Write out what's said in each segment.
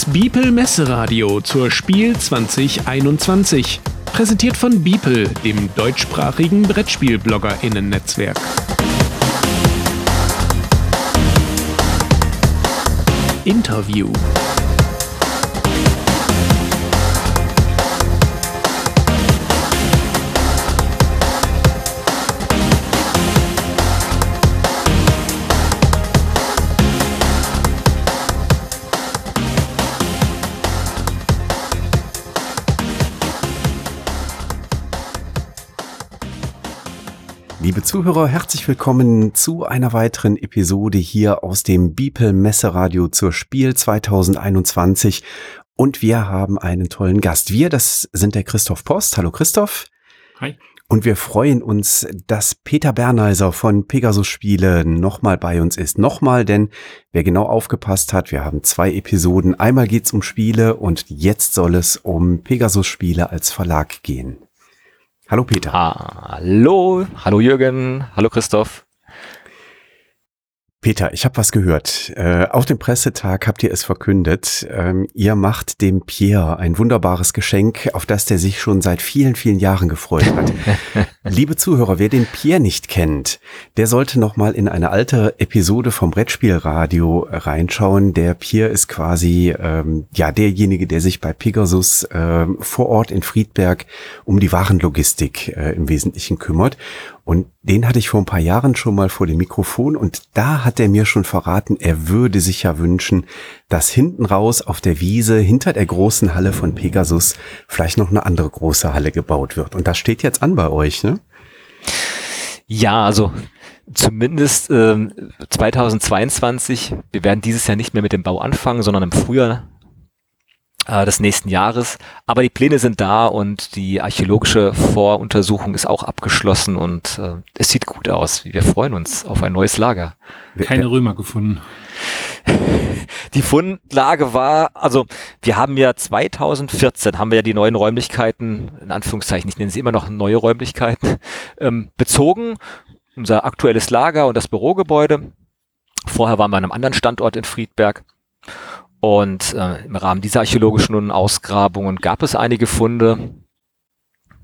Das Biepel Messeradio zur Spiel 2021. Präsentiert von Biepel, dem deutschsprachigen Brettspiel-BloggerInnen-Netzwerk. Interview. Zuhörer, herzlich willkommen zu einer weiteren Episode hier aus dem Beeple Messeradio zur Spiel 2021. Und wir haben einen tollen Gast. Wir, das sind der Christoph Post. Hallo Christoph. Hi. Und wir freuen uns, dass Peter Berneiser von Pegasus Spiele nochmal bei uns ist. Nochmal, denn wer genau aufgepasst hat, wir haben zwei Episoden. Einmal geht's um Spiele und jetzt soll es um Pegasus Spiele als Verlag gehen. Hallo Peter. Hallo, hallo Jürgen, hallo Christoph. Peter, ich habe was gehört. Äh, auf dem Pressetag habt ihr es verkündet. Ähm, ihr macht dem Pierre ein wunderbares Geschenk, auf das der sich schon seit vielen, vielen Jahren gefreut hat. Liebe Zuhörer, wer den Pierre nicht kennt, der sollte noch mal in eine alte Episode vom Brettspielradio reinschauen. Der Pierre ist quasi ähm, ja derjenige, der sich bei Pegasus äh, vor Ort in Friedberg um die Warenlogistik äh, im Wesentlichen kümmert. Und den hatte ich vor ein paar Jahren schon mal vor dem Mikrofon und da hat er mir schon verraten, er würde sich ja wünschen, dass hinten raus auf der Wiese hinter der großen Halle von Pegasus vielleicht noch eine andere große Halle gebaut wird. Und das steht jetzt an bei euch, ne? Ja, also zumindest ähm, 2022. Wir werden dieses Jahr nicht mehr mit dem Bau anfangen, sondern im Frühjahr äh, des nächsten Jahres. Aber die Pläne sind da und die archäologische Voruntersuchung ist auch abgeschlossen und äh, es sieht gut aus. Wir freuen uns auf ein neues Lager. Keine Römer gefunden. Die Fundlage war, also wir haben ja 2014 haben wir ja die neuen Räumlichkeiten, in Anführungszeichen, ich nenne sie immer noch neue Räumlichkeiten, ähm, bezogen. Unser aktuelles Lager und das Bürogebäude. Vorher waren wir an einem anderen Standort in Friedberg. Und äh, im Rahmen dieser archäologischen Ausgrabungen gab es einige Funde.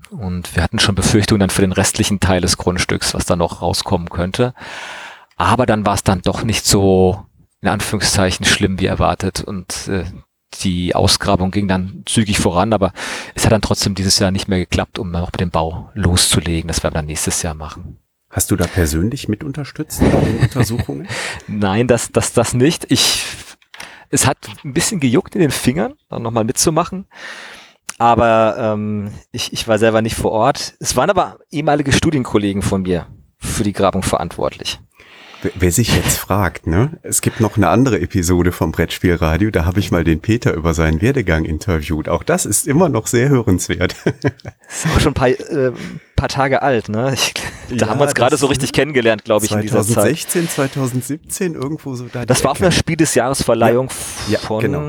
Und wir hatten schon Befürchtungen dann für den restlichen Teil des Grundstücks, was da noch rauskommen könnte. Aber dann war es dann doch nicht so, in Anführungszeichen, schlimm wie erwartet. Und äh, die Ausgrabung ging dann zügig voran, aber es hat dann trotzdem dieses Jahr nicht mehr geklappt, um noch mit dem Bau loszulegen. Das werden wir dann nächstes Jahr machen. Hast du da persönlich mit unterstützt bei den Untersuchungen? Nein, das, das, das nicht. Ich es hat ein bisschen gejuckt in den Fingern, dann nochmal mitzumachen. Aber ähm, ich, ich war selber nicht vor Ort. Es waren aber ehemalige Studienkollegen von mir für die Grabung verantwortlich. Wer sich jetzt fragt, ne? Es gibt noch eine andere Episode vom Brettspielradio, da habe ich mal den Peter über seinen Werdegang interviewt. Auch das ist immer noch sehr hörenswert. Das ist auch schon ein paar, äh, paar Tage alt, ne? Ich, da ja, haben wir uns gerade so richtig kennengelernt, glaube ich, 2016, in dieser Zeit. 2016, 2017, irgendwo so da. Das war auf einer Spiel des Jahresverleihung ja, von genau.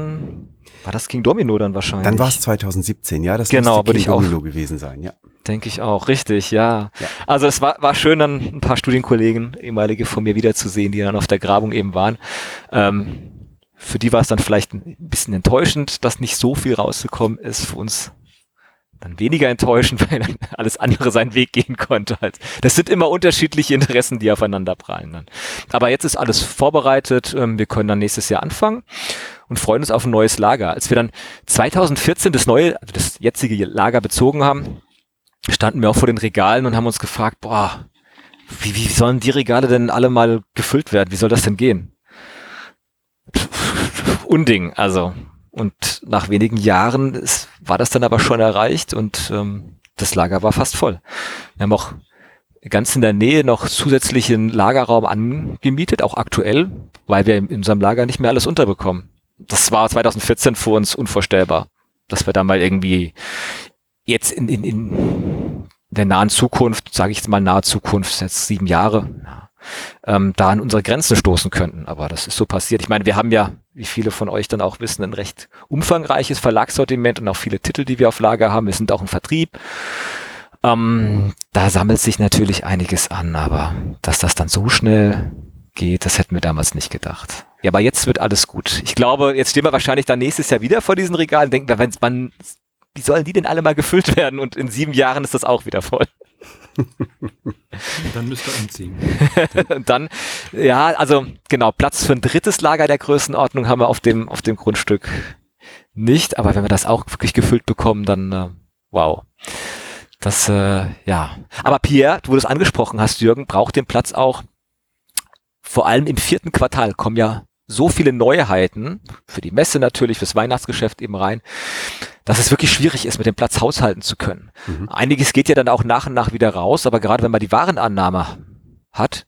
War das King Domino dann wahrscheinlich? Dann war es 2017, ja, das genau, müsste King Domino gewesen sein, ja. Denke ich auch, richtig, ja. ja. Also es war, war schön, dann ein paar Studienkollegen, ehemalige von mir wiederzusehen, die dann auf der Grabung eben waren. Ähm, für die war es dann vielleicht ein bisschen enttäuschend, dass nicht so viel rausgekommen ist. Für uns dann weniger enttäuschend, weil dann alles andere seinen Weg gehen konnte. Halt. Das sind immer unterschiedliche Interessen, die aufeinander prallen. Dann. Aber jetzt ist alles vorbereitet. Ähm, wir können dann nächstes Jahr anfangen und freuen uns auf ein neues Lager. Als wir dann 2014 das neue, also das jetzige Lager bezogen haben, standen wir auch vor den Regalen und haben uns gefragt, boah, wie, wie sollen die Regale denn alle mal gefüllt werden? Wie soll das denn gehen? Unding, also. Und nach wenigen Jahren ist, war das dann aber schon erreicht und ähm, das Lager war fast voll. Wir haben auch ganz in der Nähe noch zusätzlichen Lagerraum angemietet, auch aktuell, weil wir in unserem Lager nicht mehr alles unterbekommen. Das war 2014 für uns unvorstellbar, dass wir da mal irgendwie jetzt in, in, in der nahen Zukunft, sage ich jetzt mal nahe Zukunft, jetzt sieben Jahre, ja, ähm, da an unsere Grenzen stoßen könnten. Aber das ist so passiert. Ich meine, wir haben ja, wie viele von euch dann auch wissen, ein recht umfangreiches Verlagssortiment und auch viele Titel, die wir auf Lager haben. Wir sind auch im Vertrieb. Ähm, da sammelt sich natürlich einiges an, aber dass das dann so schnell geht, das hätten wir damals nicht gedacht. Ja, aber jetzt wird alles gut. Ich glaube, jetzt stehen wir wahrscheinlich dann nächstes Jahr wieder vor diesen Regalen denken, wenn man, wie sollen die denn alle mal gefüllt werden? Und in sieben Jahren ist das auch wieder voll. dann müsst ihr umziehen. und dann, ja, also genau, Platz für ein drittes Lager der Größenordnung haben wir auf dem, auf dem Grundstück nicht, aber wenn wir das auch wirklich gefüllt bekommen, dann äh, wow. Das, äh, ja. Aber Pierre, du es angesprochen hast, Jürgen, braucht den Platz auch. Vor allem im vierten Quartal kommen ja so viele Neuheiten, für die Messe natürlich, fürs Weihnachtsgeschäft eben rein, dass es wirklich schwierig ist, mit dem Platz haushalten zu können. Mhm. Einiges geht ja dann auch nach und nach wieder raus, aber gerade wenn man die Warenannahme hat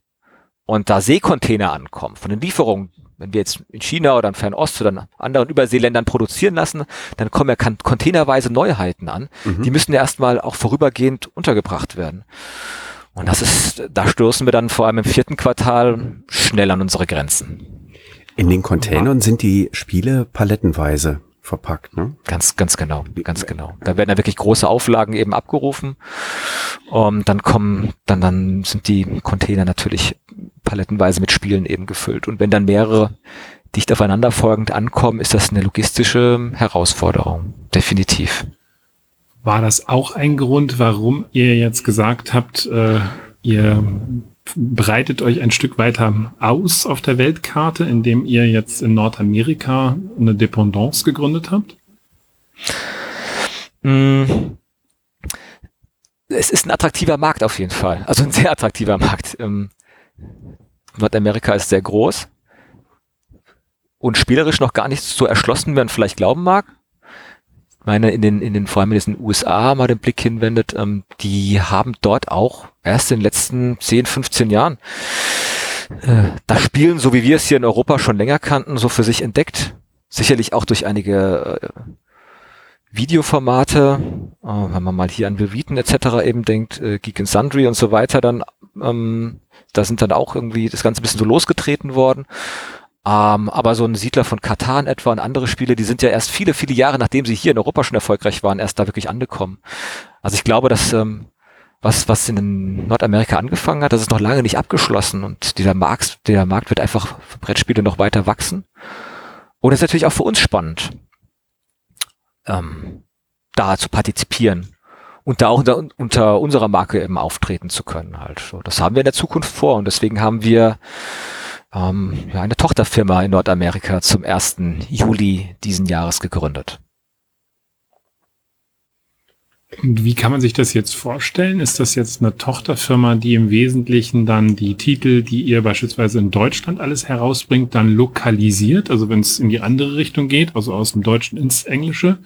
und da Seekontainer ankommen von den Lieferungen, wenn wir jetzt in China oder in Fernost oder in anderen Überseeländern produzieren lassen, dann kommen ja containerweise Neuheiten an. Mhm. Die müssen ja erstmal auch vorübergehend untergebracht werden. Und das ist, da stoßen wir dann vor allem im vierten Quartal schnell an unsere Grenzen. In den Containern sind die Spiele palettenweise verpackt, ne? Ganz, ganz genau, ganz genau. Da werden ja wirklich große Auflagen eben abgerufen. Um, dann kommen, dann, dann sind die Container natürlich palettenweise mit Spielen eben gefüllt. Und wenn dann mehrere dicht aufeinander folgend ankommen, ist das eine logistische Herausforderung. Definitiv. War das auch ein Grund, warum ihr jetzt gesagt habt, äh, ihr breitet euch ein Stück weiter aus auf der Weltkarte, indem ihr jetzt in Nordamerika eine Dependance gegründet habt? Mm. Es ist ein attraktiver Markt auf jeden Fall. Also ein sehr attraktiver Markt. Ähm, Nordamerika ist sehr groß und spielerisch noch gar nicht so erschlossen, wie man vielleicht glauben mag. Meine, in den, in den, vor allem in den USA mal den Blick hinwendet, ähm, die haben dort auch erst in den letzten 10, 15 Jahren äh, das Spielen, so wie wir es hier in Europa schon länger kannten, so für sich entdeckt. Sicherlich auch durch einige äh, Videoformate, äh, wenn man mal hier an Wheaton etc. eben denkt, äh, Geek and Sundry und so weiter, dann ähm, da sind dann auch irgendwie das Ganze ein bisschen so losgetreten worden. Ähm, aber so ein Siedler von Katan etwa und andere Spiele, die sind ja erst viele, viele Jahre, nachdem sie hier in Europa schon erfolgreich waren, erst da wirklich angekommen. Also ich glaube, dass ähm, was, was in Nordamerika angefangen hat, das ist noch lange nicht abgeschlossen und dieser Markt, der Markt wird einfach für Brettspiele noch weiter wachsen. Und es ist natürlich auch für uns spannend, ähm, da zu partizipieren und da auch unter, unter unserer Marke eben auftreten zu können halt. So, das haben wir in der Zukunft vor und deswegen haben wir ähm, ja, eine Tochterfirma in Nordamerika zum 1. Juli diesen Jahres gegründet. Und wie kann man sich das jetzt vorstellen? Ist das jetzt eine Tochterfirma, die im Wesentlichen dann die Titel, die ihr beispielsweise in Deutschland alles herausbringt, dann lokalisiert? Also wenn es in die andere Richtung geht, also aus dem Deutschen ins Englische?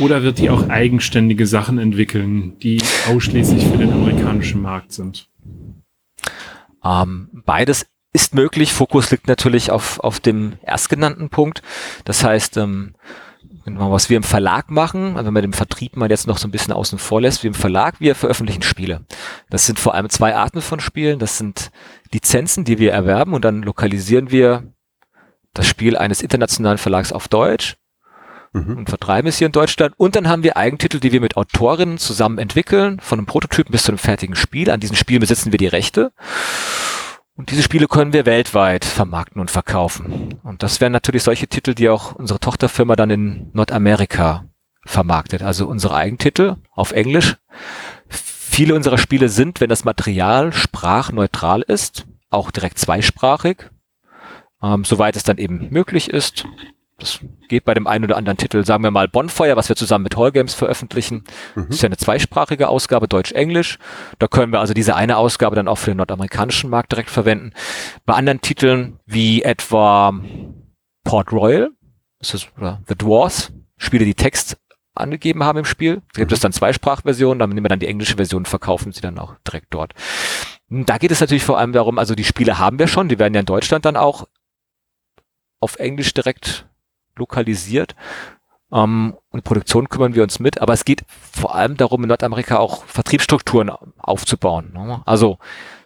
Oder wird die auch eigenständige Sachen entwickeln, die ausschließlich für den amerikanischen Markt sind? Ähm, beides ist möglich. Fokus liegt natürlich auf, auf dem erstgenannten Punkt. Das heißt, ähm, was wir im Verlag machen, also wenn man den Vertrieb mal jetzt noch so ein bisschen außen vor lässt, wir im Verlag, wir veröffentlichen Spiele. Das sind vor allem zwei Arten von Spielen. Das sind Lizenzen, die wir erwerben und dann lokalisieren wir das Spiel eines internationalen Verlags auf Deutsch mhm. und vertreiben es hier in Deutschland. Und dann haben wir Eigentitel, die wir mit Autorinnen zusammen entwickeln, von einem Prototypen bis zu einem fertigen Spiel. An diesen Spielen besitzen wir die Rechte. Und diese Spiele können wir weltweit vermarkten und verkaufen. Und das wären natürlich solche Titel, die auch unsere Tochterfirma dann in Nordamerika vermarktet. Also unsere Eigentitel auf Englisch. Viele unserer Spiele sind, wenn das Material sprachneutral ist, auch direkt zweisprachig, ähm, soweit es dann eben möglich ist. Das geht bei dem einen oder anderen Titel, sagen wir mal Bonfire, was wir zusammen mit Hall Games veröffentlichen. Mhm. Das ist ja eine zweisprachige Ausgabe, Deutsch-Englisch. Da können wir also diese eine Ausgabe dann auch für den nordamerikanischen Markt direkt verwenden. Bei anderen Titeln wie etwa Port Royal, das ist, oder The Dwarfs, Spiele, die Text angegeben haben im Spiel. Da gibt mhm. es dann zwei Sprachversionen, dann nehmen wir dann die englische Version, verkaufen sie dann auch direkt dort. Da geht es natürlich vor allem darum, also die Spiele haben wir schon, die werden ja in Deutschland dann auch auf Englisch direkt lokalisiert. Ähm, und Produktion kümmern wir uns mit, aber es geht vor allem darum, in Nordamerika auch Vertriebsstrukturen aufzubauen. Ne? Also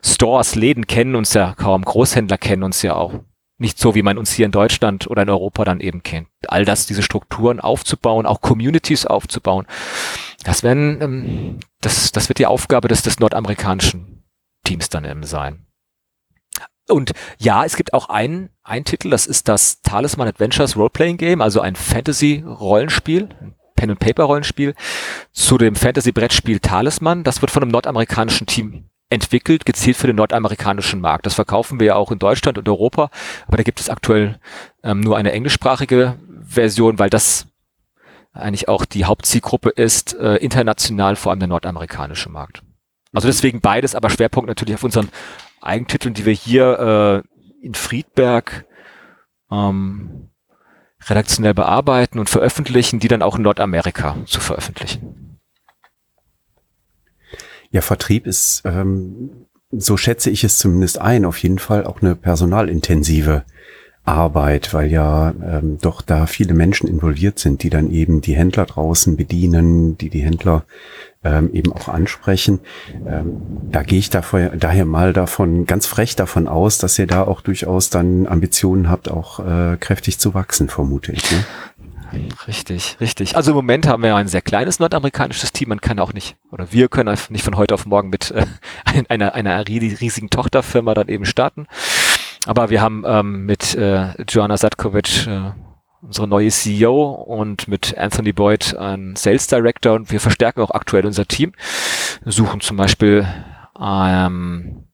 Stores, Läden kennen uns ja kaum, Großhändler kennen uns ja auch. Nicht so, wie man uns hier in Deutschland oder in Europa dann eben kennt. All das, diese Strukturen aufzubauen, auch Communities aufzubauen, das werden, ähm, das, das wird die Aufgabe des, des nordamerikanischen Teams dann eben sein. Und ja, es gibt auch einen, einen Titel, das ist das Talisman Adventures Roleplaying Game, also ein Fantasy-Rollenspiel, Pen-and-Paper-Rollenspiel zu dem Fantasy-Brettspiel Talisman. Das wird von einem nordamerikanischen Team entwickelt, gezielt für den nordamerikanischen Markt. Das verkaufen wir ja auch in Deutschland und Europa, aber da gibt es aktuell ähm, nur eine englischsprachige Version, weil das eigentlich auch die Hauptzielgruppe ist, äh, international vor allem der nordamerikanische Markt. Also deswegen beides, aber Schwerpunkt natürlich auf unseren Eigentiteln, die wir hier äh, in Friedberg ähm, redaktionell bearbeiten und veröffentlichen, die dann auch in Nordamerika zu veröffentlichen. Ja, Vertrieb ist, ähm, so schätze ich es zumindest ein, auf jeden Fall auch eine personalintensive Arbeit, weil ja ähm, doch da viele Menschen involviert sind, die dann eben die Händler draußen bedienen, die die Händler ähm, eben auch ansprechen. Ähm, da gehe ich davor, daher mal davon ganz frech davon aus, dass ihr da auch durchaus dann Ambitionen habt, auch äh, kräftig zu wachsen, vermute ich. Ne? Richtig, richtig. Also im Moment haben wir ein sehr kleines nordamerikanisches Team. Man kann auch nicht, oder wir können nicht von heute auf morgen mit äh, einer, einer riesigen Tochterfirma dann eben starten. Aber wir haben ähm, mit äh, Joanna Sadkovic äh, unsere neue CEO und mit Anthony Boyd einen Sales Director und wir verstärken auch aktuell unser Team. Wir suchen zum Beispiel ähm,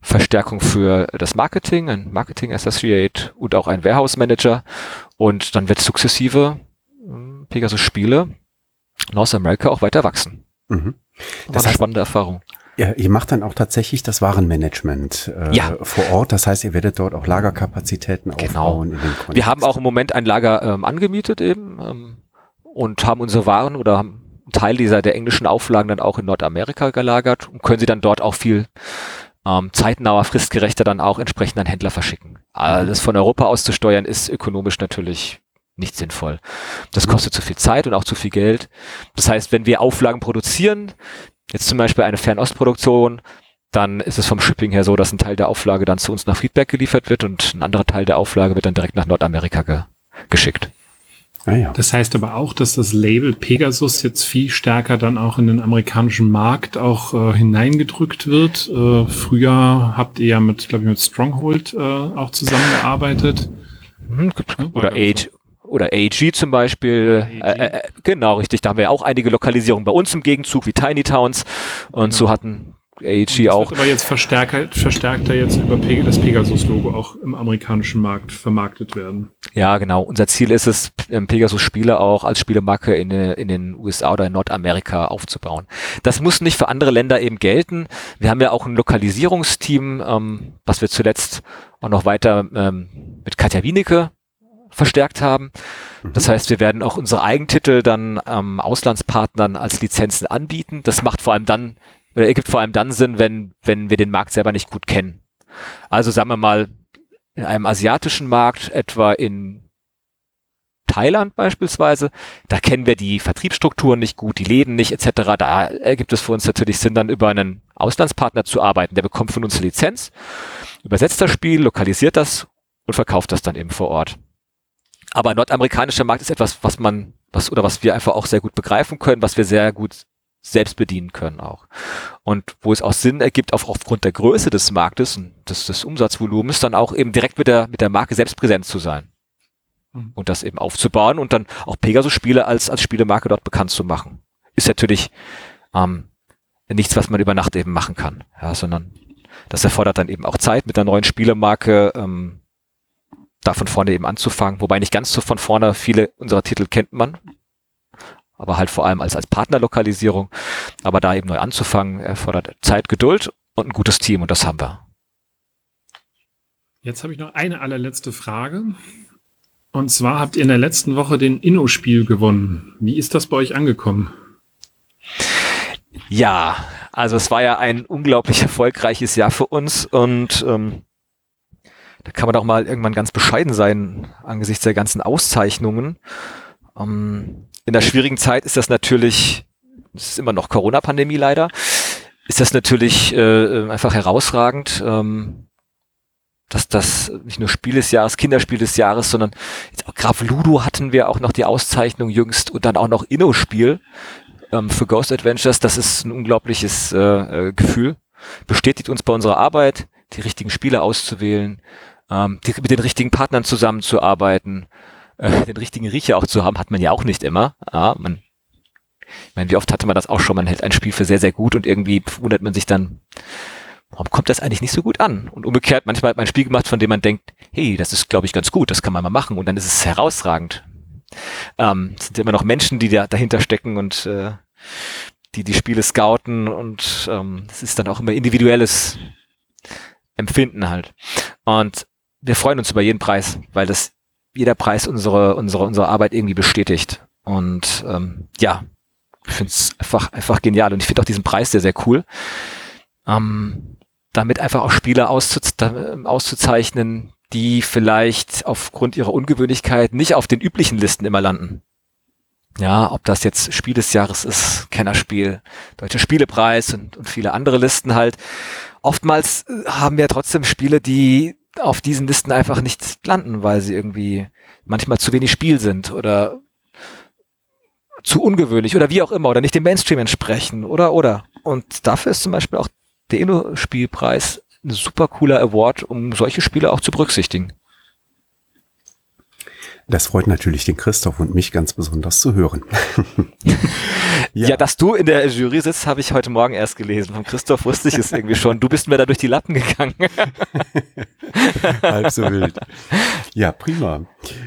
Verstärkung für das Marketing, ein Marketing Associate und auch ein Warehouse Manager und dann wird sukzessive äh, Pegasus Spiele North America auch weiter wachsen. Mhm. Das war eine spannende Erfahrung. Ihr, ihr macht dann auch tatsächlich das Warenmanagement äh, ja. vor Ort. Das heißt, ihr werdet dort auch Lagerkapazitäten genau. aufbauen. In den Wir haben auch im Moment ein Lager ähm, angemietet eben ähm, und haben unsere Waren oder haben einen Teil dieser der englischen Auflagen dann auch in Nordamerika gelagert und können sie dann dort auch viel ähm, zeitnauer, fristgerechter dann auch entsprechend an Händler verschicken. Alles von Europa aus zu steuern ist ökonomisch natürlich nicht sinnvoll. Das kostet zu viel Zeit und auch zu viel Geld. Das heißt, wenn wir Auflagen produzieren, Jetzt zum Beispiel eine Fernostproduktion, dann ist es vom Shipping her so, dass ein Teil der Auflage dann zu uns nach Friedberg geliefert wird und ein anderer Teil der Auflage wird dann direkt nach Nordamerika ge geschickt. Ah ja. Das heißt aber auch, dass das Label Pegasus jetzt viel stärker dann auch in den amerikanischen Markt auch äh, hineingedrückt wird. Äh, früher habt ihr ja mit, glaube ich, mit Stronghold äh, auch zusammengearbeitet. Mhm, oder Age, oder AG zum Beispiel. AG. Äh, äh, genau, richtig. Da haben wir auch einige Lokalisierungen bei uns im Gegenzug, wie Tiny Towns. Und ja. so hatten AG auch. Wird aber jetzt verstärker, verstärkter jetzt über das Pegasus-Logo auch im amerikanischen Markt vermarktet werden. Ja, genau. Unser Ziel ist es, ähm, Pegasus-Spiele auch als Spielemarke in, in den USA oder in Nordamerika aufzubauen. Das muss nicht für andere Länder eben gelten. Wir haben ja auch ein Lokalisierungsteam, ähm, was wir zuletzt auch noch weiter ähm, mit Katja Wienecke verstärkt haben. Das heißt, wir werden auch unsere Eigentitel dann ähm, Auslandspartnern als Lizenzen anbieten. Das macht vor allem dann, oder ergibt vor allem dann Sinn, wenn, wenn wir den Markt selber nicht gut kennen. Also sagen wir mal, in einem asiatischen Markt, etwa in Thailand beispielsweise, da kennen wir die Vertriebsstrukturen nicht gut, die Läden nicht etc. Da ergibt es für uns natürlich Sinn, dann über einen Auslandspartner zu arbeiten. Der bekommt von uns eine Lizenz, übersetzt das Spiel, lokalisiert das und verkauft das dann eben vor Ort. Aber nordamerikanischer Markt ist etwas, was man, was, oder was wir einfach auch sehr gut begreifen können, was wir sehr gut selbst bedienen können auch. Und wo es auch Sinn ergibt, auf, aufgrund der Größe des Marktes und des, des Umsatzvolumens, dann auch eben direkt mit der, mit der Marke selbst präsent zu sein. Mhm. Und das eben aufzubauen und dann auch Pegasus-Spiele als, als Spielemarke dort bekannt zu machen. Ist natürlich ähm, nichts, was man über Nacht eben machen kann, ja, sondern das erfordert dann eben auch Zeit mit der neuen Spielemarke, ähm, da von vorne eben anzufangen, wobei nicht ganz so von vorne viele unserer Titel kennt man, aber halt vor allem als, als Partnerlokalisierung. Aber da eben neu anzufangen, erfordert Zeit, Geduld und ein gutes Team und das haben wir. Jetzt habe ich noch eine allerletzte Frage. Und zwar habt ihr in der letzten Woche den Inno-Spiel gewonnen. Wie ist das bei euch angekommen? Ja, also es war ja ein unglaublich erfolgreiches Jahr für uns und ähm, da kann man doch mal irgendwann ganz bescheiden sein angesichts der ganzen Auszeichnungen. Ähm, in der schwierigen Zeit ist das natürlich, es ist immer noch Corona-Pandemie leider, ist das natürlich äh, einfach herausragend, ähm, dass das nicht nur Spiel des Jahres, Kinderspiel des Jahres, sondern auch Graf Ludo hatten wir auch noch die Auszeichnung jüngst und dann auch noch Inno-Spiel ähm, für Ghost Adventures. Das ist ein unglaubliches äh, äh Gefühl. Bestätigt uns bei unserer Arbeit die richtigen Spiele auszuwählen, ähm, die, mit den richtigen Partnern zusammenzuarbeiten, äh, den richtigen Riecher auch zu haben, hat man ja auch nicht immer. Ja, man, ich meine, wie oft hatte man das auch schon, man hält ein Spiel für sehr, sehr gut und irgendwie wundert man sich dann, warum kommt das eigentlich nicht so gut an? Und umgekehrt, manchmal hat man ein Spiel gemacht, von dem man denkt, hey, das ist, glaube ich, ganz gut, das kann man mal machen und dann ist es herausragend. Ähm, es sind immer noch Menschen, die da dahinter stecken und äh, die die Spiele scouten und ähm, es ist dann auch immer individuelles Empfinden halt. Und wir freuen uns über jeden Preis, weil das jeder Preis unsere unsere unsere Arbeit irgendwie bestätigt. Und ähm, ja, ich finde es einfach einfach genial und ich finde auch diesen Preis sehr sehr cool. Ähm, damit einfach auch Spieler auszuze auszuzeichnen, die vielleicht aufgrund ihrer Ungewöhnlichkeit nicht auf den üblichen Listen immer landen. Ja, ob das jetzt Spiel des Jahres ist, Kennerspiel, Deutscher Spielepreis und, und viele andere Listen halt. Oftmals äh, haben wir trotzdem Spiele, die auf diesen Listen einfach nicht landen, weil sie irgendwie manchmal zu wenig Spiel sind oder zu ungewöhnlich oder wie auch immer oder nicht dem Mainstream entsprechen oder oder. Und dafür ist zum Beispiel auch der Inno-Spielpreis ein super cooler Award, um solche Spiele auch zu berücksichtigen. Das freut natürlich den Christoph und mich ganz besonders zu hören. ja. ja. dass du in der Jury sitzt, habe ich heute Morgen erst gelesen. Von Christoph wusste ich es irgendwie schon. Du bist mir da durch die Lappen gegangen. Halb so wild. Ja, prima.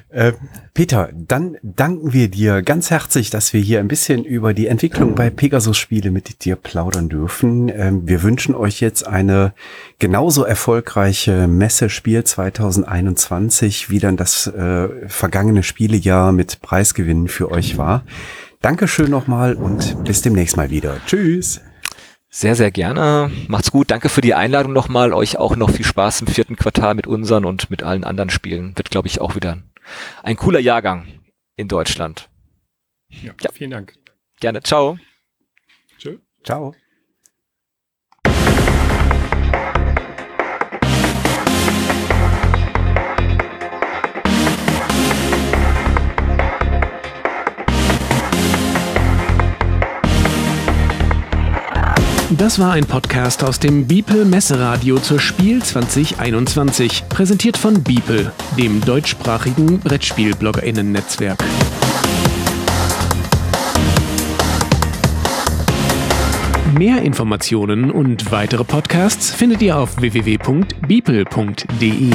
Äh, Peter, dann danken wir dir ganz herzlich, dass wir hier ein bisschen über die Entwicklung bei Pegasus Spiele mit dir plaudern dürfen. Ähm, wir wünschen euch jetzt eine genauso erfolgreiche Messespiel 2021, wie dann das äh, vergangene Spielejahr mit Preisgewinnen für euch war. Dankeschön nochmal und bis demnächst mal wieder. Tschüss. Sehr, sehr gerne. Macht's gut. Danke für die Einladung nochmal. Euch auch noch viel Spaß im vierten Quartal mit unseren und mit allen anderen Spielen. Wird, glaube ich, auch wieder ein cooler Jahrgang in Deutschland. Ja, ja. vielen Dank. Gerne. Ciao. Tschö. Ciao. Das war ein Podcast aus dem Biepel Messeradio zur Spiel 2021, präsentiert von Biepel, dem deutschsprachigen Brettspiel-BloggerInnen-Netzwerk. Mehr Informationen und weitere Podcasts findet ihr auf www.biepel.de.